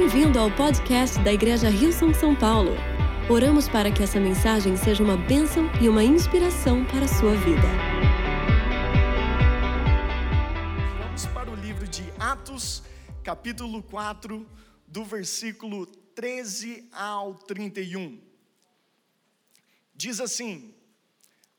Bem-vindo ao podcast da Igreja Rio São São Paulo. Oramos para que essa mensagem seja uma bênção e uma inspiração para a sua vida. Vamos para o livro de Atos, capítulo 4, do versículo 13 ao 31. Diz assim: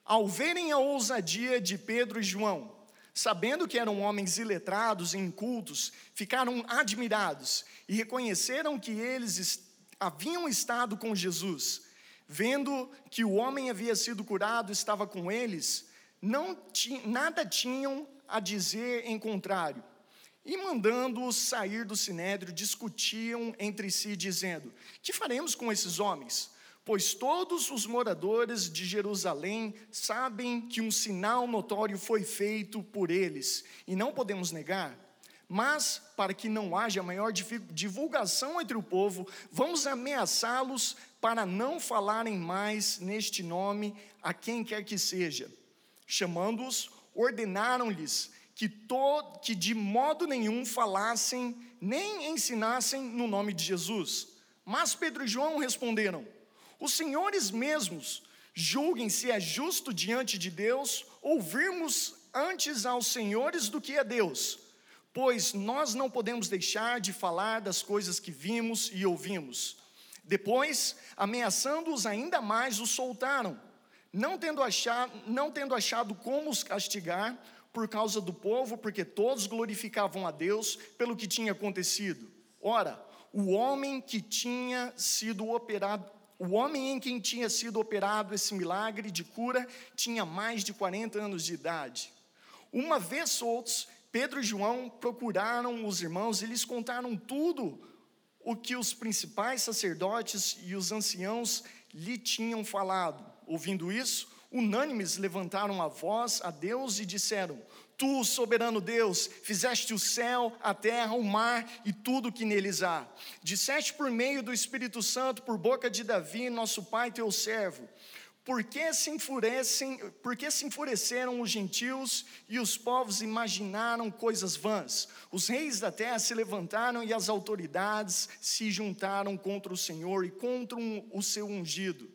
Ao verem a ousadia de Pedro e João, sabendo que eram homens iletrados e incultos, ficaram admirados e reconheceram que eles haviam estado com Jesus. Vendo que o homem havia sido curado, estava com eles, não nada tinham a dizer em contrário. E mandando-os sair do sinédrio, discutiam entre si, dizendo: Que faremos com esses homens? Pois todos os moradores de Jerusalém sabem que um sinal notório foi feito por eles, e não podemos negar. Mas, para que não haja maior divulgação entre o povo, vamos ameaçá-los para não falarem mais neste nome a quem quer que seja. Chamando-os, ordenaram-lhes que, que de modo nenhum falassem nem ensinassem no nome de Jesus. Mas Pedro e João responderam: os senhores mesmos julguem se é justo diante de Deus ouvirmos antes aos senhores do que a Deus, pois nós não podemos deixar de falar das coisas que vimos e ouvimos. Depois, ameaçando-os ainda mais, os soltaram, não tendo, achado, não tendo achado como os castigar por causa do povo, porque todos glorificavam a Deus pelo que tinha acontecido. Ora, o homem que tinha sido operado o homem em quem tinha sido operado esse milagre de cura tinha mais de 40 anos de idade. Uma vez soltos, Pedro e João procuraram os irmãos e lhes contaram tudo o que os principais sacerdotes e os anciãos lhe tinham falado. Ouvindo isso, unânimes levantaram a voz a Deus e disseram: Tu, soberano Deus, fizeste o céu, a terra, o mar e tudo que neles há. Disseste por meio do Espírito Santo, por boca de Davi, nosso pai, teu servo. Por que se enfurecem, por que se enfureceram os gentios e os povos imaginaram coisas vãs? Os reis da terra se levantaram e as autoridades se juntaram contra o Senhor e contra o seu ungido.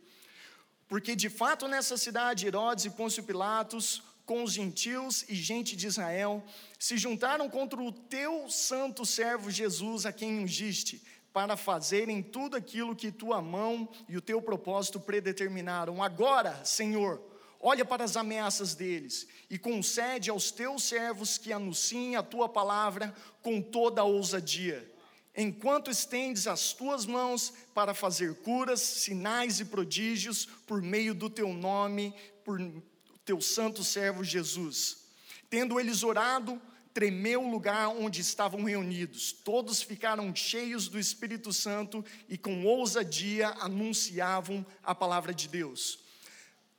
Porque de fato nessa cidade Herodes e Pôncio Pilatos com os gentios e gente de Israel, se juntaram contra o teu santo servo Jesus, a quem ungiste, para fazerem tudo aquilo que tua mão e o teu propósito predeterminaram. Agora, Senhor, olha para as ameaças deles e concede aos teus servos que anunciem a tua palavra com toda a ousadia. Enquanto estendes as tuas mãos para fazer curas, sinais e prodígios por meio do teu nome, por teu santo servo Jesus. Tendo eles orado, tremeu o lugar onde estavam reunidos. Todos ficaram cheios do Espírito Santo e com ousadia anunciavam a palavra de Deus.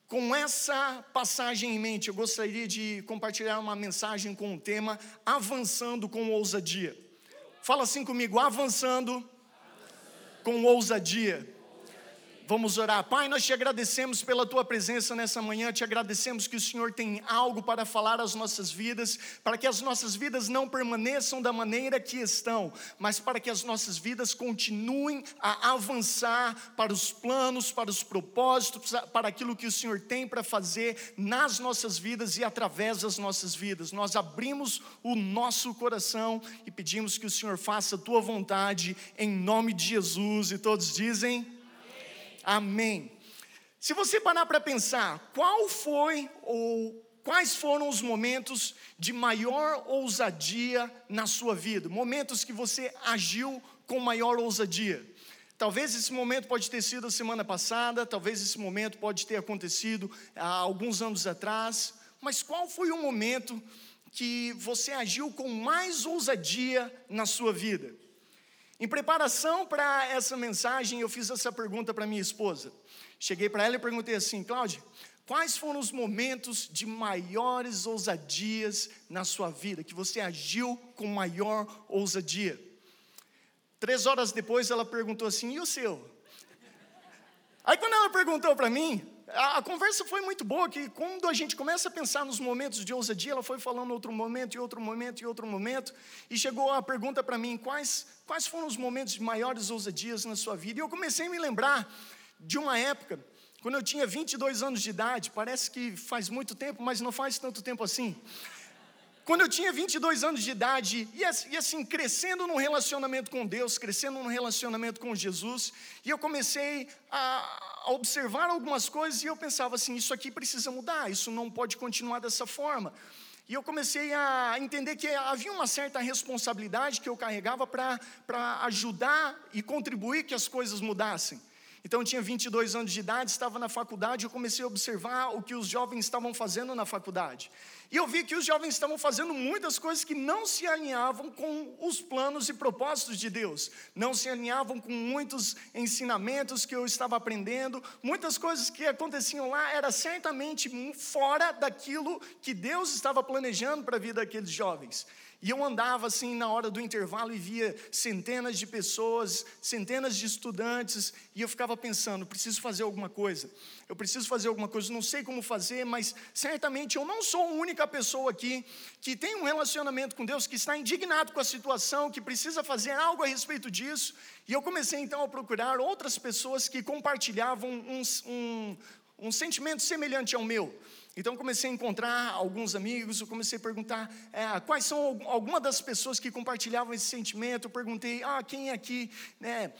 Com essa passagem em mente, eu gostaria de compartilhar uma mensagem com o tema Avançando com ousadia. Fala assim comigo, avançando, avançando. com ousadia. Vamos orar. Pai, nós te agradecemos pela tua presença nessa manhã, te agradecemos que o Senhor tem algo para falar às nossas vidas, para que as nossas vidas não permaneçam da maneira que estão, mas para que as nossas vidas continuem a avançar para os planos, para os propósitos, para aquilo que o Senhor tem para fazer nas nossas vidas e através das nossas vidas. Nós abrimos o nosso coração e pedimos que o Senhor faça a tua vontade em nome de Jesus. E todos dizem: Amém. Se você parar para pensar, qual foi ou quais foram os momentos de maior ousadia na sua vida? Momentos que você agiu com maior ousadia. Talvez esse momento pode ter sido a semana passada, talvez esse momento pode ter acontecido há alguns anos atrás, mas qual foi o momento que você agiu com mais ousadia na sua vida? Em preparação para essa mensagem, eu fiz essa pergunta para minha esposa. Cheguei para ela e perguntei assim: Cláudia, quais foram os momentos de maiores ousadias na sua vida, que você agiu com maior ousadia? Três horas depois ela perguntou assim: e o seu? Aí quando ela perguntou para mim, a, conversa foi muito boa, que quando a gente começa a pensar nos momentos de ousadia, ela foi falando outro momento, e outro momento, e outro momento, e chegou a pergunta para mim, quais, quais foram os momentos de maiores ousadias na sua vida? E eu comecei a me lembrar de uma época, quando eu tinha 22 anos de idade, parece que faz muito tempo, mas não faz tanto tempo assim. Quando eu tinha 22 anos de idade, e assim, crescendo num relacionamento com Deus, crescendo num relacionamento com Jesus, e eu comecei a, observar algumas coisas e eu pensava assim: isso aqui precisa mudar, isso não pode continuar dessa forma. E eu comecei a entender que havia uma certa responsabilidade que eu carregava para ajudar e contribuir que as coisas mudassem. Então eu tinha 22 anos de idade, estava na faculdade, eu comecei a observar o que os jovens estavam fazendo na faculdade. E eu vi que os jovens estavam fazendo muitas coisas que não se alinhavam com os planos e propósitos de Deus, não se alinhavam com muitos ensinamentos que eu estava aprendendo, muitas coisas que aconteciam lá era certamente fora daquilo que Deus estava planejando para a vida daqueles jovens. E eu andava assim na hora do intervalo e via centenas de pessoas, centenas de estudantes, e eu ficava pensando: preciso fazer alguma coisa, eu preciso fazer alguma coisa, não sei como fazer, mas certamente eu não sou a única pessoa aqui que tem um relacionamento com Deus, que está indignado com a situação, que precisa fazer algo a respeito disso. E eu comecei então a procurar outras pessoas que compartilhavam um, um, um sentimento semelhante ao meu. Então comecei a encontrar alguns amigos, eu comecei a perguntar é, quais são algumas das pessoas que compartilhavam esse sentimento. Eu perguntei, ah, quem aqui né,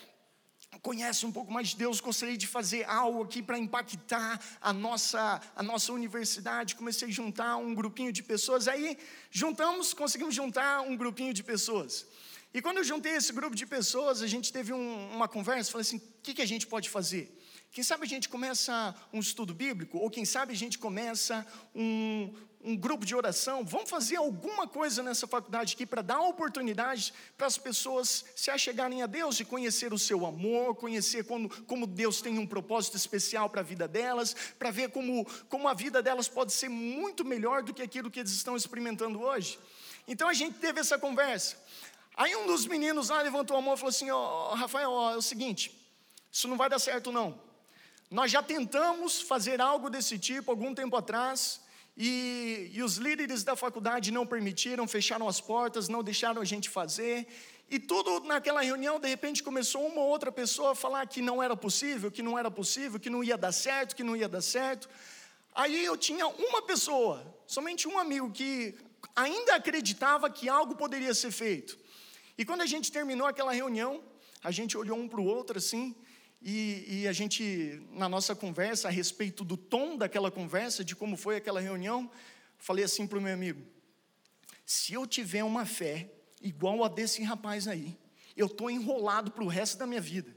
conhece um pouco mais de Deus, gostaria de fazer algo aqui para impactar a nossa, a nossa universidade. Comecei a juntar um grupinho de pessoas. Aí juntamos, conseguimos juntar um grupinho de pessoas. E quando eu juntei esse grupo de pessoas, a gente teve um, uma conversa, falei assim, o que, que a gente pode fazer? Quem sabe a gente começa um estudo bíblico, ou quem sabe a gente começa um, um grupo de oração. Vamos fazer alguma coisa nessa faculdade aqui para dar oportunidade para as pessoas se achegarem a Deus e conhecer o seu amor, conhecer como, como Deus tem um propósito especial para a vida delas, para ver como, como a vida delas pode ser muito melhor do que aquilo que eles estão experimentando hoje. Então a gente teve essa conversa. Aí um dos meninos lá levantou a mão e falou assim: Ó, oh, Rafael, ó, é o seguinte, isso não vai dar certo não. Nós já tentamos fazer algo desse tipo algum tempo atrás, e, e, os líderes da faculdade não permitiram, fecharam as portas, não deixaram a gente fazer. E tudo naquela reunião, de repente, começou uma ou outra pessoa a falar que não era possível, que não era possível, que não ia dar certo, que não ia dar certo. Aí eu tinha uma pessoa, somente um amigo, que ainda acreditava que algo poderia ser feito. E quando a gente terminou aquela reunião, a gente olhou um para o outro assim, e, e, a gente, na nossa conversa, a respeito do tom daquela conversa, de como foi aquela reunião, falei assim para o meu amigo: se eu tiver uma fé igual a desse rapaz aí, eu estou enrolado para o resto da minha vida.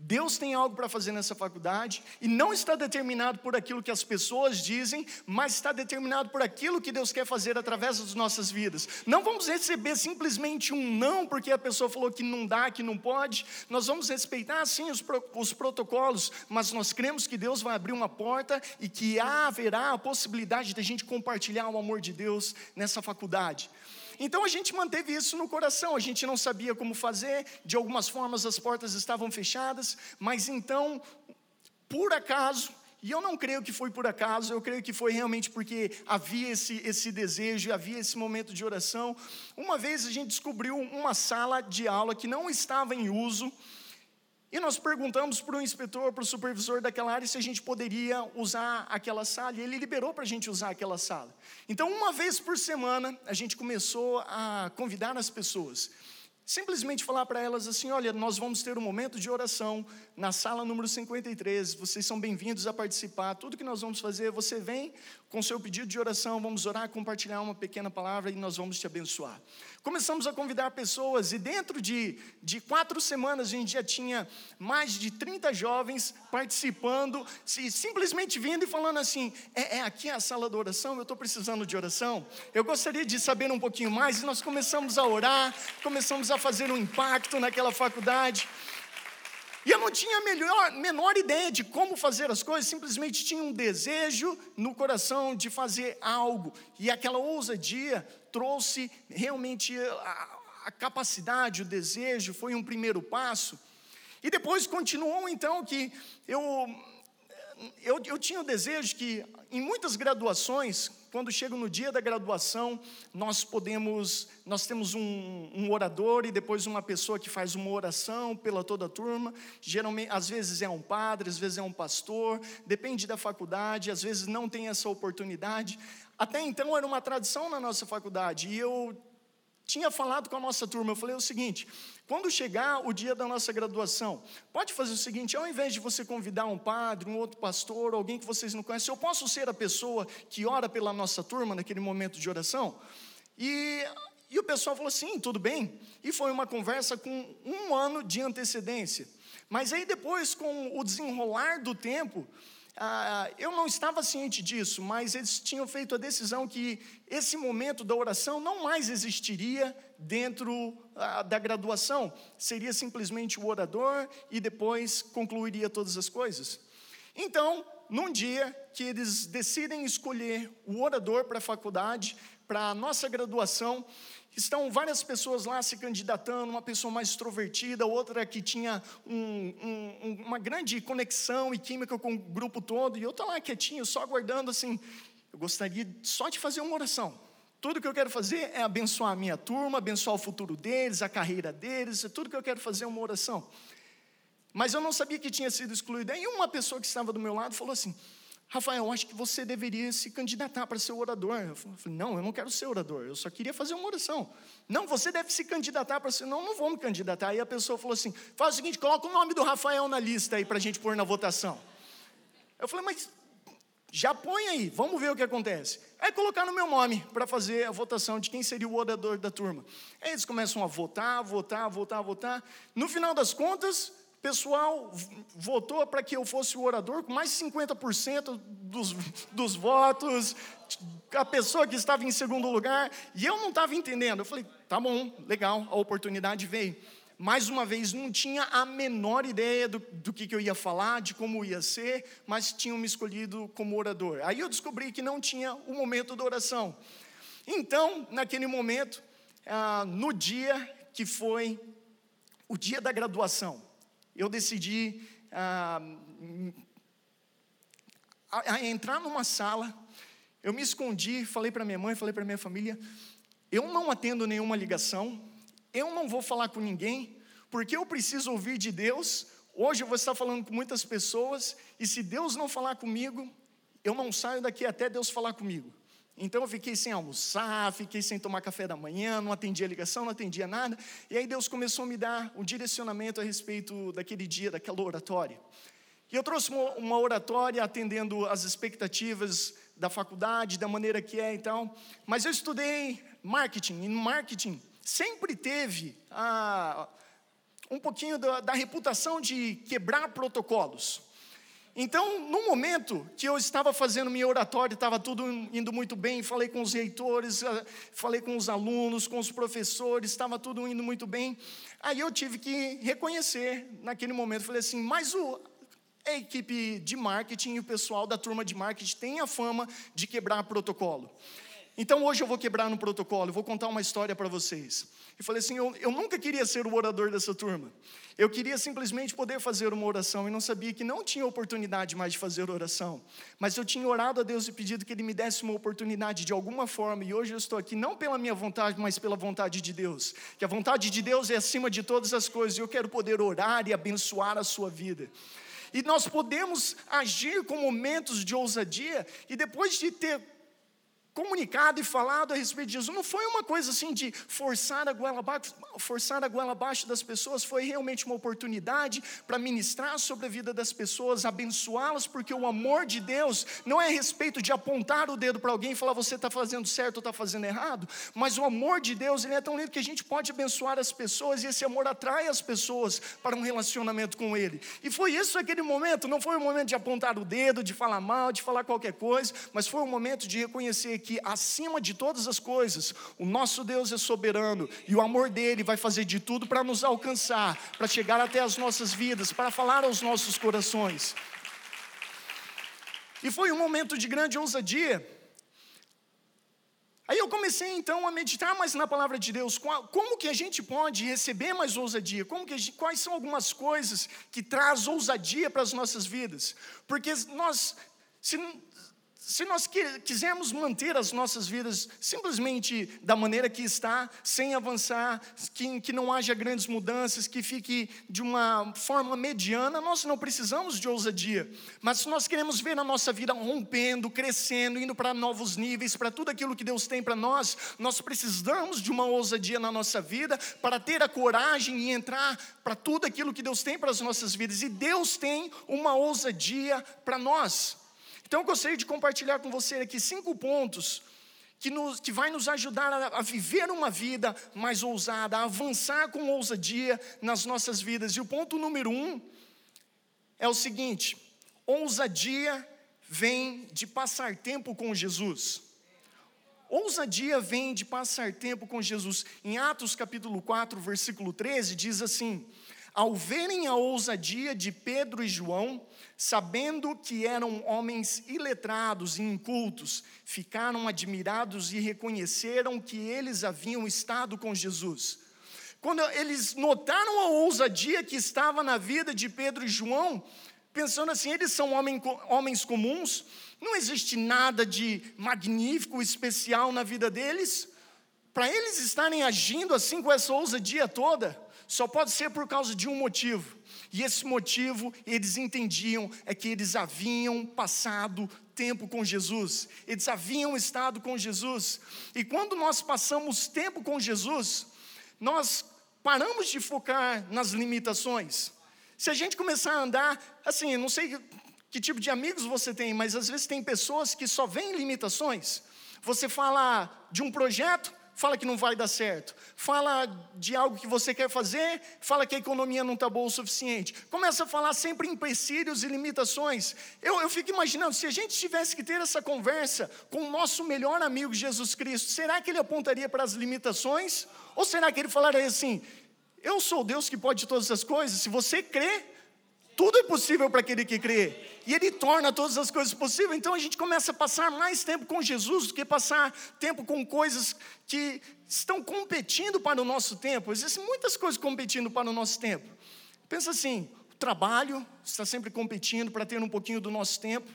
Deus tem algo para fazer nessa faculdade e não está determinado por aquilo que as pessoas dizem, mas está determinado por aquilo que Deus quer fazer através das nossas vidas. Não vamos receber simplesmente um não porque a pessoa falou que não dá, que não pode. Nós vamos respeitar sim os, os protocolos, mas nós cremos que Deus vai abrir uma porta e que haverá a possibilidade de a gente compartilhar o amor de Deus nessa faculdade. Então a gente manteve isso no coração, a gente não sabia como fazer, de algumas formas as portas estavam fechadas, mas então, por acaso, e eu não creio que foi por acaso, eu creio que foi realmente porque havia esse, esse desejo, havia esse momento de oração. Uma vez a gente descobriu uma sala de aula que não estava em uso, e nós perguntamos para o inspetor, para o supervisor daquela área, se a gente poderia usar aquela sala, e ele liberou para a gente usar aquela sala. Então, uma vez por semana, a gente começou a convidar as pessoas. Simplesmente falar para elas assim: olha, nós vamos ter um momento de oração na sala número 53, vocês são bem-vindos a participar. Tudo que nós vamos fazer, você vem com seu pedido de oração, vamos orar, compartilhar uma pequena palavra e nós vamos te abençoar. Começamos a convidar pessoas e dentro de, de quatro semanas a gente já tinha mais de 30 jovens participando, se, simplesmente vindo e falando assim: é, é aqui a sala da oração, eu estou precisando de oração, eu gostaria de saber um pouquinho mais. E nós começamos a orar, começamos a fazer um impacto naquela faculdade. E eu não tinha a melhor, menor ideia de como fazer as coisas, simplesmente tinha um desejo no coração de fazer algo. E aquela ousadia trouxe realmente a, a capacidade, o desejo, foi um primeiro passo. E depois continuou então que eu eu, eu tinha o desejo que, em muitas graduações, quando chega no dia da graduação, nós podemos, nós temos um, um, orador e depois uma pessoa que faz uma oração pela toda a turma. Geralmente, às vezes é um padre, às vezes é um pastor, depende da faculdade, às vezes não tem essa oportunidade. Até então era uma tradição na nossa faculdade e eu tinha falado com a nossa turma, eu falei o seguinte: quando chegar o dia da nossa graduação, pode fazer o seguinte: ao invés de você convidar um padre, um outro pastor, alguém que vocês não conhecem, eu posso ser a pessoa que ora pela nossa turma naquele momento de oração? E, e o pessoal falou assim: tudo bem. E foi uma conversa com um ano de antecedência. Mas aí depois, com o desenrolar do tempo, ah, eu não estava ciente disso, mas eles tinham feito a decisão que esse momento da oração não mais existiria dentro ah, da graduação, seria simplesmente o orador e depois concluiria todas as coisas. Então, num dia que eles decidem escolher o orador para a faculdade, para a nossa graduação, Estão várias pessoas lá se candidatando, uma pessoa mais extrovertida, outra que tinha um, um, uma grande conexão e química com o grupo todo, e eu estou lá quietinho, só aguardando assim. Eu gostaria só de fazer uma oração. Tudo que eu quero fazer é abençoar a minha turma, abençoar o futuro deles, a carreira deles, é tudo que eu quero fazer é uma oração. Mas eu não sabia que tinha sido excluído. Aí uma pessoa que estava do meu lado falou assim: Rafael, acho que você deveria se candidatar para ser orador. Eu falei, não, eu não quero ser orador, eu só queria fazer uma oração. Não, você deve se candidatar para ser. Não, não vou me candidatar. Aí a pessoa falou assim: faz o seguinte, coloca o nome do Rafael na lista aí para a gente pôr na votação. Eu falei, mas já põe aí, vamos ver o que acontece. Aí colocar no meu nome para fazer a votação de quem seria o orador da turma. Aí eles começam a votar, votar, votar, votar. No final das contas, o pessoal votou para que eu fosse o orador com mais de 50% dos, dos votos, a pessoa que estava em segundo lugar, e eu não estava entendendo. Eu falei, tá bom, legal, a oportunidade veio. Mais uma vez, não tinha a menor ideia do, do que, que eu ia falar, de como ia ser, mas tinham me escolhido como orador. Aí eu descobri que não tinha o momento da oração. Então, naquele momento, ah, no dia que foi o dia da graduação, eu decidi ah, a, a entrar numa sala, eu me escondi, falei para minha mãe, falei para minha família, eu não atendo nenhuma ligação, eu não vou falar com ninguém, porque eu preciso ouvir de Deus. Hoje eu vou estar falando com muitas pessoas, e se Deus não falar comigo, eu não saio daqui até Deus falar comigo. Então eu fiquei sem almoçar, fiquei sem tomar café da manhã, não atendia ligação, não atendia nada. E aí Deus começou a me dar um direcionamento a respeito daquele dia, daquela oratória. E eu trouxe uma oratória atendendo as expectativas da faculdade, da maneira que é e tal. Mas eu estudei marketing, e no marketing sempre teve ah, um pouquinho da, da reputação de quebrar protocolos. Então, no momento que eu estava fazendo minha oratória, estava tudo indo muito bem, falei com os reitores, ah, falei com os alunos, com os professores, estava tudo indo muito bem. Aí eu tive que reconhecer naquele momento, falei assim, mas o, a equipe de marketing e o pessoal da turma de marketing tem a fama de quebrar protocolo. Então hoje eu vou quebrar no protocolo, eu vou contar uma história para vocês. E falei assim: eu, eu nunca queria ser o orador dessa turma. Eu queria simplesmente poder fazer uma oração e não sabia que não tinha oportunidade mais de fazer oração. Mas eu tinha orado a Deus e pedido que Ele me desse uma oportunidade de alguma forma. E hoje eu estou aqui não pela minha vontade, mas pela vontade de Deus. Que a vontade de Deus é acima de todas as coisas. E eu quero poder orar e abençoar a sua vida. E nós podemos agir com momentos de ousadia e depois de ter comunicado e falado a respeito disso. Não foi uma coisa assim de forçar a goela abaixo, forçar a goela abaixo das pessoas, foi realmente uma oportunidade para ministrar sobre a vida das pessoas, abençoá-las, porque o amor de Deus não é a respeito de apontar o dedo para alguém e falar você está fazendo certo ou está fazendo errado, mas o amor de Deus ele é tão lindo que a gente pode abençoar as pessoas e esse amor atrai as pessoas para um relacionamento com Ele. E foi isso aquele momento, não foi um momento de apontar o dedo, de falar mal, de falar qualquer coisa, mas foi um momento de reconhecer que acima de todas as coisas, o nosso Deus é soberano e o amor dele vai fazer de tudo para nos alcançar, para chegar até as nossas vidas, para falar aos nossos corações. E foi um momento de grande ousadia. Aí eu comecei então a meditar mais na palavra de Deus, como que a gente pode receber mais ousadia, como que gente, quais são algumas coisas que traz ousadia para as nossas vidas, porque nós, se, se nós quisermos manter as nossas vidas simplesmente da maneira que está, sem avançar, que, que não haja grandes mudanças, que fique de uma forma mediana, nós não precisamos de ousadia. Mas se nós queremos ver a nossa vida rompendo, crescendo, indo para novos níveis, para tudo aquilo que Deus tem para nós, nós precisamos de uma ousadia na nossa vida para ter a coragem e entrar para tudo aquilo que Deus tem para as nossas vidas. E Deus tem uma ousadia para nós. Então eu gostaria de compartilhar com você aqui cinco pontos que, nos, que vai nos ajudar a, a, viver uma vida mais ousada, a avançar com ousadia nas nossas vidas. E o ponto número um é o seguinte: ousadia vem de passar tempo com Jesus. Ousadia vem de passar tempo com Jesus. Em Atos capítulo 4, versículo 13, diz assim: Ao verem a ousadia de Pedro e João, sabendo que eram homens iletrados e incultos, ficaram admirados e reconheceram que eles haviam estado com Jesus. Quando eles notaram a ousadia que estava na vida de Pedro e João, pensando assim, eles são homens comuns, não existe nada de magnífico, especial na vida deles. Para eles estarem agindo assim com essa ousadia toda, só pode ser por causa de um motivo e esse motivo eles entendiam é que eles haviam passado tempo com Jesus, eles haviam estado com Jesus. E quando nós passamos tempo com Jesus, nós paramos de focar nas limitações. Se a gente começar a andar, assim, não sei que tipo de amigos você tem, mas às vezes tem pessoas que só veem limitações. Você fala de um projeto, fala que não vai dar certo. Fala de algo que você quer fazer, fala que a economia não está boa o suficiente. Começa a falar sempre empecilhos e limitações. Eu, eu fico imaginando, se a gente tivesse que ter essa conversa com o nosso melhor amigo Jesus Cristo, será que ele apontaria para as limitações? Ou será que ele falaria assim: Eu sou Deus que pode todas as coisas, se você crê, tudo é possível para aquele que crê. E Ele torna todas as coisas possíveis. Então a gente começa a passar mais tempo com Jesus do que passar tempo com coisas que estão competindo para o nosso tempo. Existem muitas coisas competindo para o nosso tempo. Pensa assim: o trabalho está sempre competindo para ter um pouquinho do nosso tempo.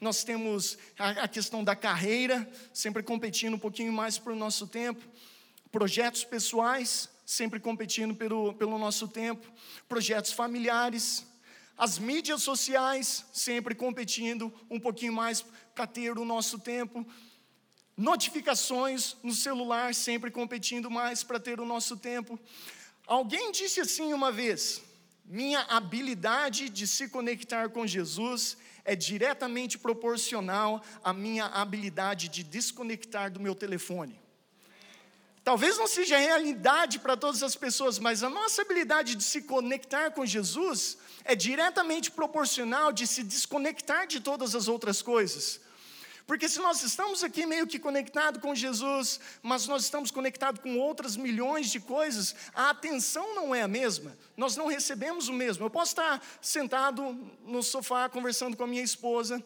Nós temos a, questão da carreira, sempre competindo um pouquinho mais para o nosso tempo. Projetos pessoais, sempre competindo pelo, pelo nosso tempo. Projetos familiares, as mídias sociais sempre competindo um pouquinho mais para ter o nosso tempo. Notificações no celular sempre competindo mais para ter o nosso tempo. Alguém disse assim uma vez: minha habilidade de se conectar com Jesus é diretamente proporcional à minha habilidade de desconectar do meu telefone. Talvez não seja realidade para todas as pessoas, mas a nossa habilidade de se conectar com Jesus é diretamente proporcional de se desconectar de todas as outras coisas. Porque se nós estamos aqui meio que conectados com Jesus, mas nós estamos conectados com outras milhões de coisas, a atenção não é a mesma, nós não recebemos o mesmo. Eu posso estar sentado no sofá conversando com a minha esposa,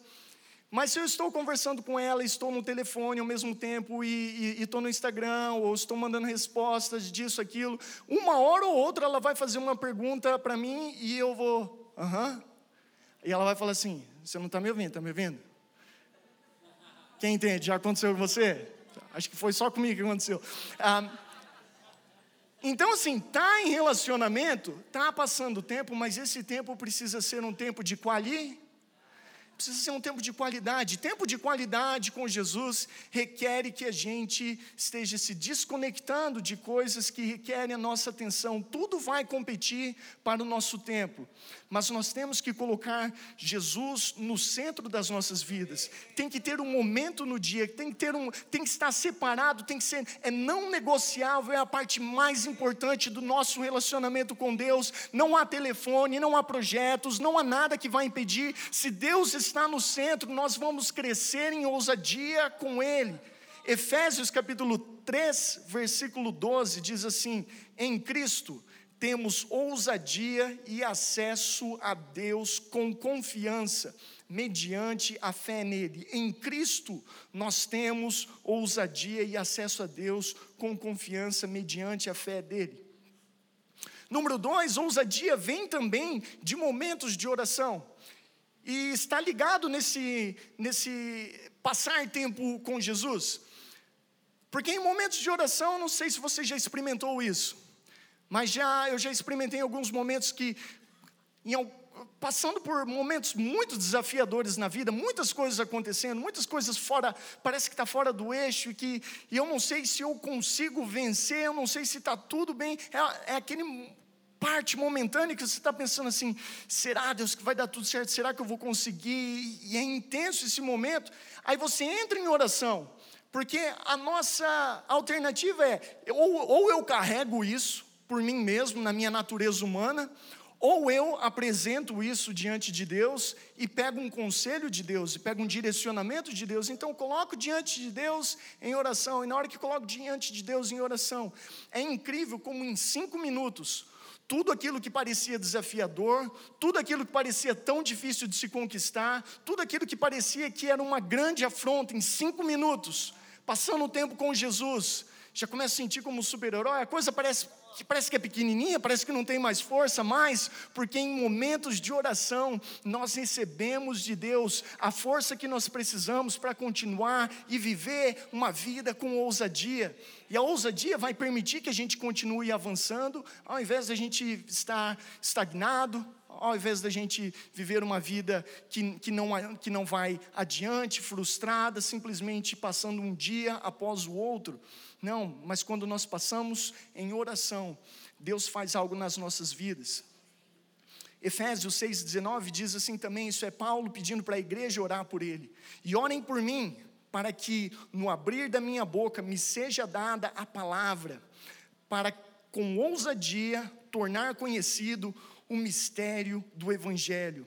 mas se eu estou conversando com ela, estou no telefone ao mesmo tempo e estou no Instagram, ou estou mandando respostas disso, aquilo, uma hora ou outra ela vai fazer uma pergunta para mim e eu vou, aham. E ela vai falar assim: Você não está me ouvindo, está me ouvindo? Quem entende? Já aconteceu com você? Acho que foi só comigo que aconteceu. Ah, então, assim, tá em relacionamento, tá passando tempo, mas esse tempo precisa ser um tempo de qualidade Precisa ser um tempo de qualidade. Tempo de qualidade com Jesus requer que a gente esteja se desconectando de coisas que requerem a nossa atenção. Tudo vai competir para o nosso tempo. Mas nós temos que colocar Jesus no centro das nossas vidas. Tem que ter um momento no dia, tem que ter um, tem que estar separado, tem que ser é não negociável, é a parte mais importante do nosso relacionamento com Deus. Não há telefone, não há projetos, não há nada que vai impedir. Se Deus está no centro, nós vamos crescer em ousadia com Ele. Efésios capítulo 3, versículo 12 diz assim: Em Cristo temos ousadia e acesso a Deus com confiança, mediante a fé nele. Em Cristo, nós temos ousadia e acesso a Deus com confiança, mediante a fé dele. Número dois, ousadia vem também de momentos de oração. E está ligado nesse, nesse passar tempo com Jesus. Porque em momentos de oração, não sei se você já experimentou isso, mas já eu já experimentei alguns momentos que, em, passando por momentos muito desafiadores na vida, muitas coisas acontecendo, muitas coisas fora, parece que está fora do eixo, e que e eu não sei se eu consigo vencer, eu não sei se está tudo bem, é, é aquele parte momentânea que você está pensando assim: será Deus que vai dar tudo certo? Será que eu vou conseguir? E é intenso esse momento. Aí você entra em oração, porque a nossa alternativa é: ou, ou eu carrego isso por mim mesmo, na minha natureza humana, ou eu apresento isso diante de Deus e pego um conselho de Deus, e pego um direcionamento de Deus. Então, coloco diante de Deus em oração. E na hora que coloco diante de Deus em oração, é incrível como em cinco minutos, tudo aquilo que parecia desafiador, tudo aquilo que parecia tão difícil de se conquistar, tudo aquilo que parecia que era uma grande afronta, em cinco minutos, passando o tempo com Jesus, já começa a sentir como super-herói, a coisa parece que parece que é pequenininha, parece que não tem mais força, mais, porque em momentos de oração nós recebemos de Deus a força que nós precisamos para continuar e viver uma vida com ousadia. E a ousadia vai permitir que a gente continue avançando, ao invés da gente estar estagnado, ao invés da gente viver uma vida que, que, não, que não vai adiante, frustrada, simplesmente passando um dia após o outro. Não, mas quando nós passamos em oração, Deus faz algo nas nossas vidas. Efésios 6,19 diz assim também: Isso é Paulo pedindo para a igreja orar por ele. E orem por mim, para que no abrir da minha boca me seja dada a palavra, para com ousadia tornar conhecido o mistério do Evangelho.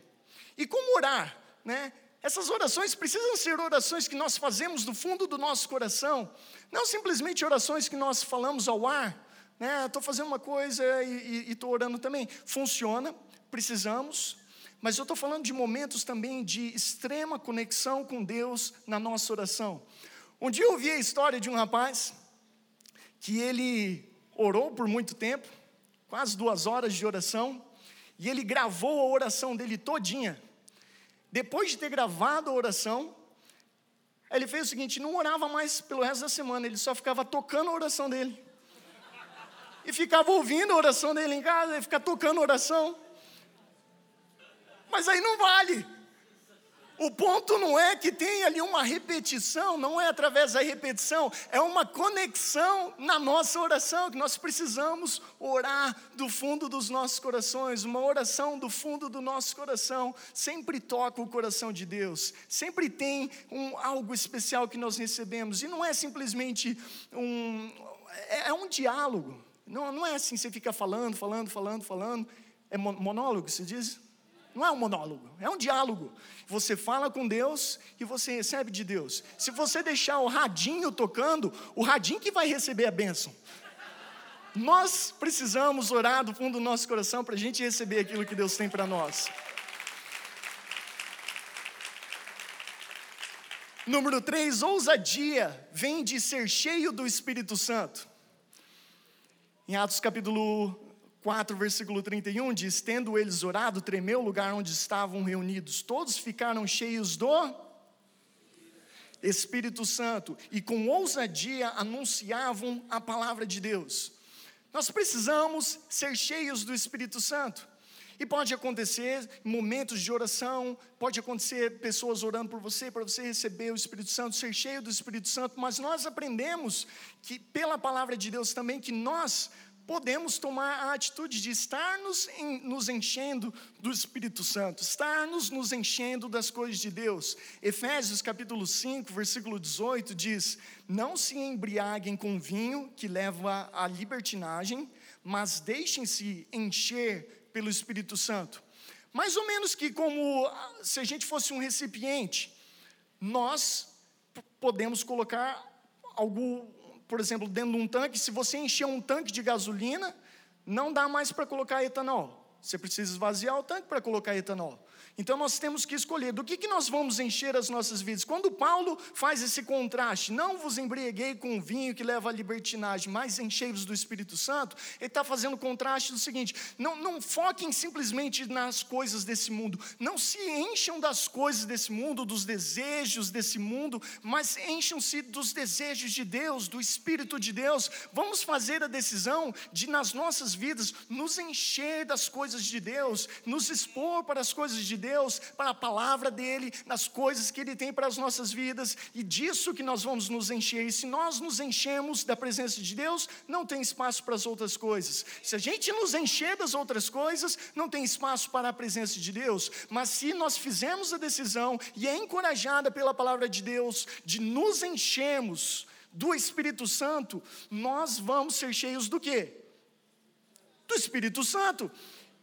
E como orar, né? Essas orações precisam ser orações que nós fazemos do fundo do nosso coração, não simplesmente orações que nós falamos ao ar, né? Estou fazendo uma coisa e estou orando também. Funciona, precisamos, mas eu estou falando de momentos também de extrema conexão com Deus na nossa oração. Um dia eu ouvi a história de um rapaz que ele orou por muito tempo, quase duas horas de oração, e ele gravou a oração dele todinha. Depois de ter gravado a oração, ele fez o seguinte: não orava mais pelo resto da semana, ele só ficava tocando a oração dele. E ficava ouvindo a oração dele em casa, ele ficava tocando a oração. Mas aí não vale. O ponto não é que tem ali uma repetição, não é através da repetição, é uma conexão na nossa oração, que nós precisamos orar do fundo dos nossos corações. Uma oração do fundo do nosso coração sempre toca o coração de Deus, sempre tem um, algo especial que nós recebemos, e não é simplesmente um. É, é um diálogo, não, não é assim, você fica falando, falando, falando, falando. É monólogo, se diz? Não é um monólogo, é um diálogo. Você fala com Deus e você recebe de Deus. Se você deixar o radinho tocando, o radinho que vai receber a bênção. Nós precisamos orar do fundo do nosso coração para a gente receber aquilo que Deus tem para nós. Número 3, ousadia vem de ser cheio do Espírito Santo. Em Atos capítulo 4, versículo 31 diz: Tendo eles orado, tremeu o lugar onde estavam reunidos. Todos ficaram cheios do Espírito Santo e com ousadia anunciavam a palavra de Deus. Nós precisamos ser cheios do Espírito Santo. E pode acontecer momentos de oração, pode acontecer pessoas orando por você, para você receber o Espírito Santo, ser cheio do Espírito Santo, mas nós aprendemos que pela palavra de Deus também que nós podemos tomar a atitude de estar nos, em, nos enchendo do Espírito Santo, estar nos, nos enchendo das coisas de Deus. Efésios capítulo 5, versículo 18 diz: Não se embriaguem com vinho que leva à libertinagem, mas deixem-se encher pelo Espírito Santo. Mais ou menos que como ah, se a gente fosse um recipiente, nós podemos colocar algo por exemplo, dentro de um tanque, se você encher um tanque de gasolina, não dá mais para colocar etanol. Você precisa esvaziar o tanque para colocar etanol. Então nós temos que escolher do que, que nós vamos encher as nossas vidas. Quando Paulo faz esse contraste, não vos embriaguei com vinho que leva à libertinagem, mas enchei-vos do Espírito Santo, ele está fazendo o contraste do seguinte: não, não foquem simplesmente nas coisas desse mundo, não se encham das coisas desse mundo, dos desejos desse mundo, mas encham-se dos desejos de Deus, do Espírito de Deus. Vamos fazer a decisão de, nas nossas vidas, nos encher das coisas de Deus, nos expor para as coisas de Deus Deus, para a palavra dEle, nas coisas que Ele tem para as nossas vidas, e disso que nós vamos nos encher. E se nós nos enchemos da presença de Deus, não tem espaço para as outras coisas. Se a gente nos encher das outras coisas, não tem espaço para a presença de Deus. Mas se nós fizermos a decisão, e é encorajada pela palavra de Deus, de nos enchermos do Espírito Santo, nós vamos ser cheios do quê? Do Espírito Santo.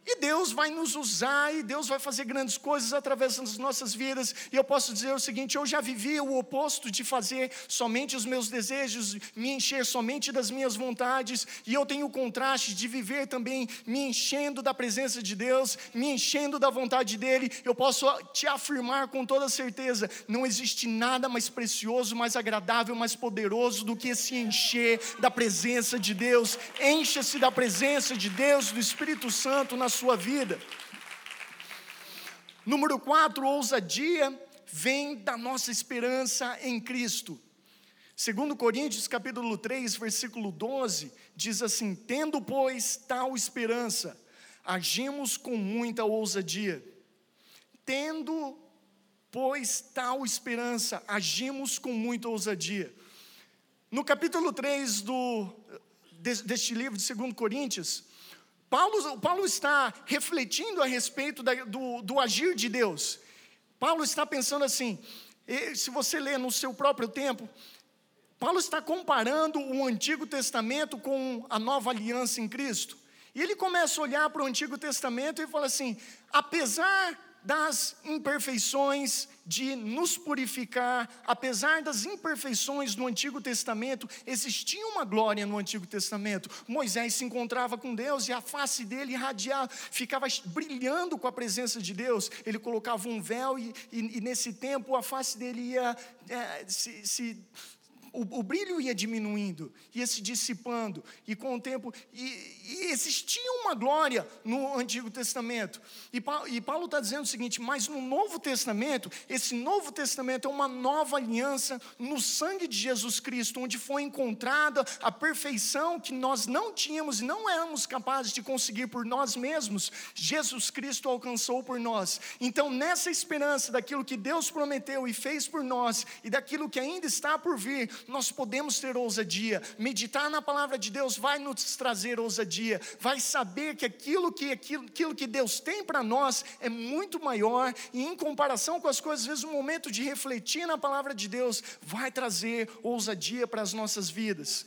E Deus vai nos usar e Deus vai fazer grandes coisas através das nossas vidas. E eu posso dizer o seguinte: eu já vivi o oposto de fazer somente os meus desejos, me encher somente das minhas vontades, e eu tenho o contraste de viver também me enchendo da presença de Deus, me enchendo da vontade dEle. Eu posso te afirmar com toda certeza: não existe nada mais precioso, mais agradável, mais poderoso do que se encher da presença de Deus. Encha-se da presença de Deus, do Espírito Santo na sua vida. Número 4, ousadia vem da nossa esperança em Cristo. Segundo Coríntios capítulo 3, versículo 12, diz assim: "Tendo, pois, tal esperança, agimos com muita ousadia. Tendo, pois, tal esperança, agimos com muita ousadia." No capítulo 3 do deste livro de 2 Coríntios, Paulo, Paulo está refletindo a respeito da, do, do agir de Deus. Paulo está pensando assim, se você ler no seu próprio tempo, Paulo está comparando o Antigo Testamento com a nova aliança em Cristo. E ele começa a olhar para o Antigo Testamento e fala assim: apesar das imperfeições de nos purificar, apesar das imperfeições no Antigo Testamento, existia uma glória no Antigo Testamento. Moisés se encontrava com Deus e a face dele irradiava, ficava brilhando com a presença de Deus. Ele colocava um véu e, e, e nesse tempo a face dele ia é, se, se o, o, brilho ia diminuindo, ia se dissipando, e com o tempo, e, e existia uma glória no Antigo Testamento. E, e Paulo está dizendo o seguinte: mas no Novo Testamento, esse Novo Testamento é uma nova aliança no sangue de Jesus Cristo, onde foi encontrada a perfeição que nós não tínhamos e não éramos capazes de conseguir por nós mesmos, Jesus Cristo alcançou por nós. Então, nessa esperança daquilo que Deus prometeu e fez por nós, e daquilo que ainda está por vir, nós podemos ter ousadia. Meditar na palavra de Deus vai nos trazer ousadia, vai saber que aquilo que, aquilo, aquilo que Deus tem para nós é muito maior, e em comparação com as coisas, às vezes, o momento de refletir na palavra de Deus vai trazer ousadia para as nossas vidas.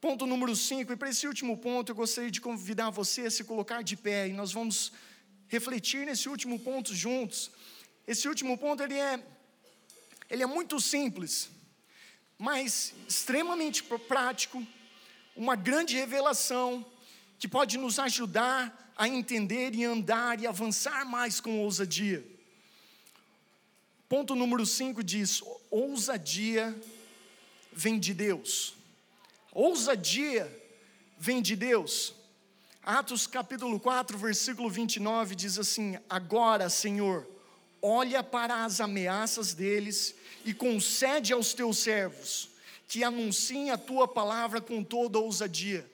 Ponto número 5, e para esse último ponto eu gostaria de convidar você a se colocar de pé, e nós vamos refletir nesse último ponto juntos. Esse último ponto ele é, ele é muito simples, mas extremamente prático, uma grande revelação que pode nos ajudar a entender e andar e avançar mais com ousadia. Ponto número 5 diz: ousadia vem de Deus. Ousadia vem de Deus. Atos capítulo 4, versículo 29 diz assim: Agora, Senhor, olha para as ameaças deles e concede aos teus servos que anunciem a tua palavra com toda ousadia.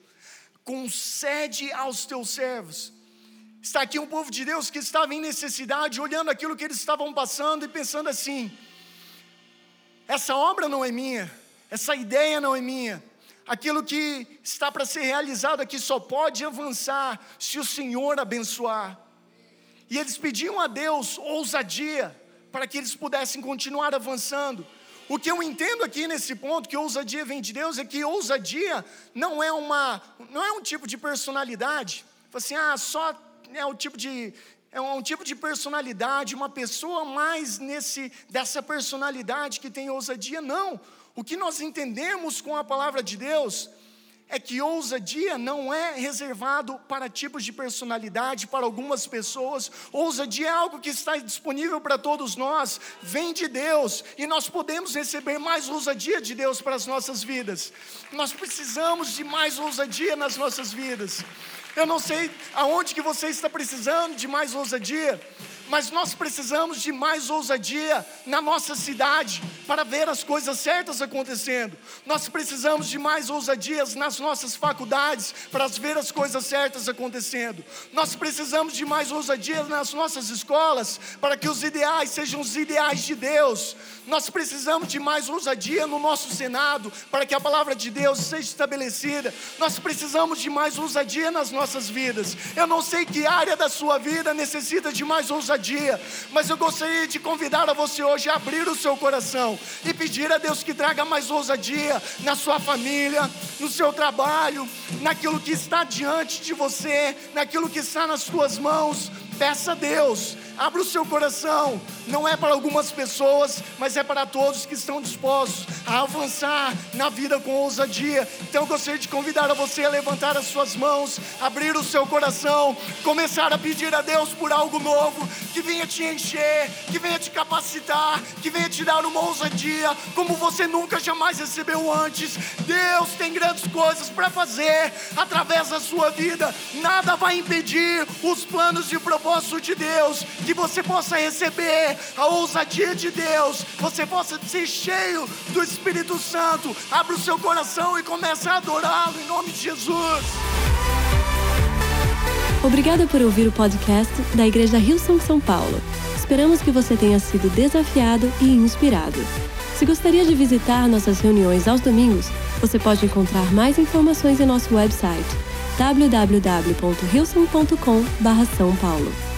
Concede aos teus servos. Está aqui um povo de Deus que estava em necessidade, olhando aquilo que eles estavam passando e pensando assim: essa obra não é minha, essa ideia não é minha, aquilo que está para ser realizado aqui só pode avançar se o Senhor abençoar. E eles pediam a Deus ousadia, para que eles pudessem continuar avançando. O que eu entendo aqui nesse ponto, que ousadia vem de Deus, é que ousadia não é uma, não é um tipo de personalidade. Assim, ah, só é o tipo de é um tipo de personalidade, uma pessoa mais nesse dessa personalidade que tem ousadia, não. O que nós entendemos com a palavra de Deus é que ousadia não é reservado para tipos de personalidade, para algumas pessoas. Ousadia é algo que está disponível para todos nós, vem de Deus, e nós podemos receber mais ousadia de Deus para as nossas vidas. Nós precisamos de mais ousadia nas nossas vidas. Eu não sei aonde que você está precisando de mais ousadia, mas nós precisamos de mais ousadia na nossa cidade para ver as coisas certas acontecendo. Nós precisamos de mais ousadias nas nossas faculdades para ver as coisas certas acontecendo. Nós precisamos de mais ousadia nas nossas escolas para que os ideais sejam os ideais de Deus. Nós precisamos de mais ousadia no nosso Senado para que a palavra de Deus seja estabelecida. Nós precisamos de mais ousadia nas nossas vidas. Eu não sei que área da sua vida necessita de mais ousadia, mas eu gostaria de convidar a você hoje a abrir o seu coração e pedir a Deus que traga mais ousadia na sua família, no seu trabalho, naquilo que está diante de você, naquilo que está nas suas mãos. Peça a Deus Abra o seu coração, não é para algumas pessoas, mas é para todos que estão dispostos a avançar na vida com ousadia. Então eu gostaria de convidar a você a levantar as suas mãos, abrir o seu coração, começar a pedir a Deus por algo novo, que venha te encher, que venha te capacitar, que venha te dar uma ousadia como você nunca jamais recebeu antes. Deus tem grandes coisas para fazer através da sua vida, nada vai impedir os planos e propósitos de Deus que você possa receber a ousadia de Deus, você possa ser cheio do Espírito Santo. Abra o seu coração e comece a adorá-lo em nome de Jesus. Obrigada por ouvir o podcast da Igreja Rio São São Paulo. Esperamos que você tenha sido desafiado e inspirado. Se gostaria de visitar nossas reuniões aos domingos, você pode encontrar mais informações em nosso website www.rilson.com/são paulo.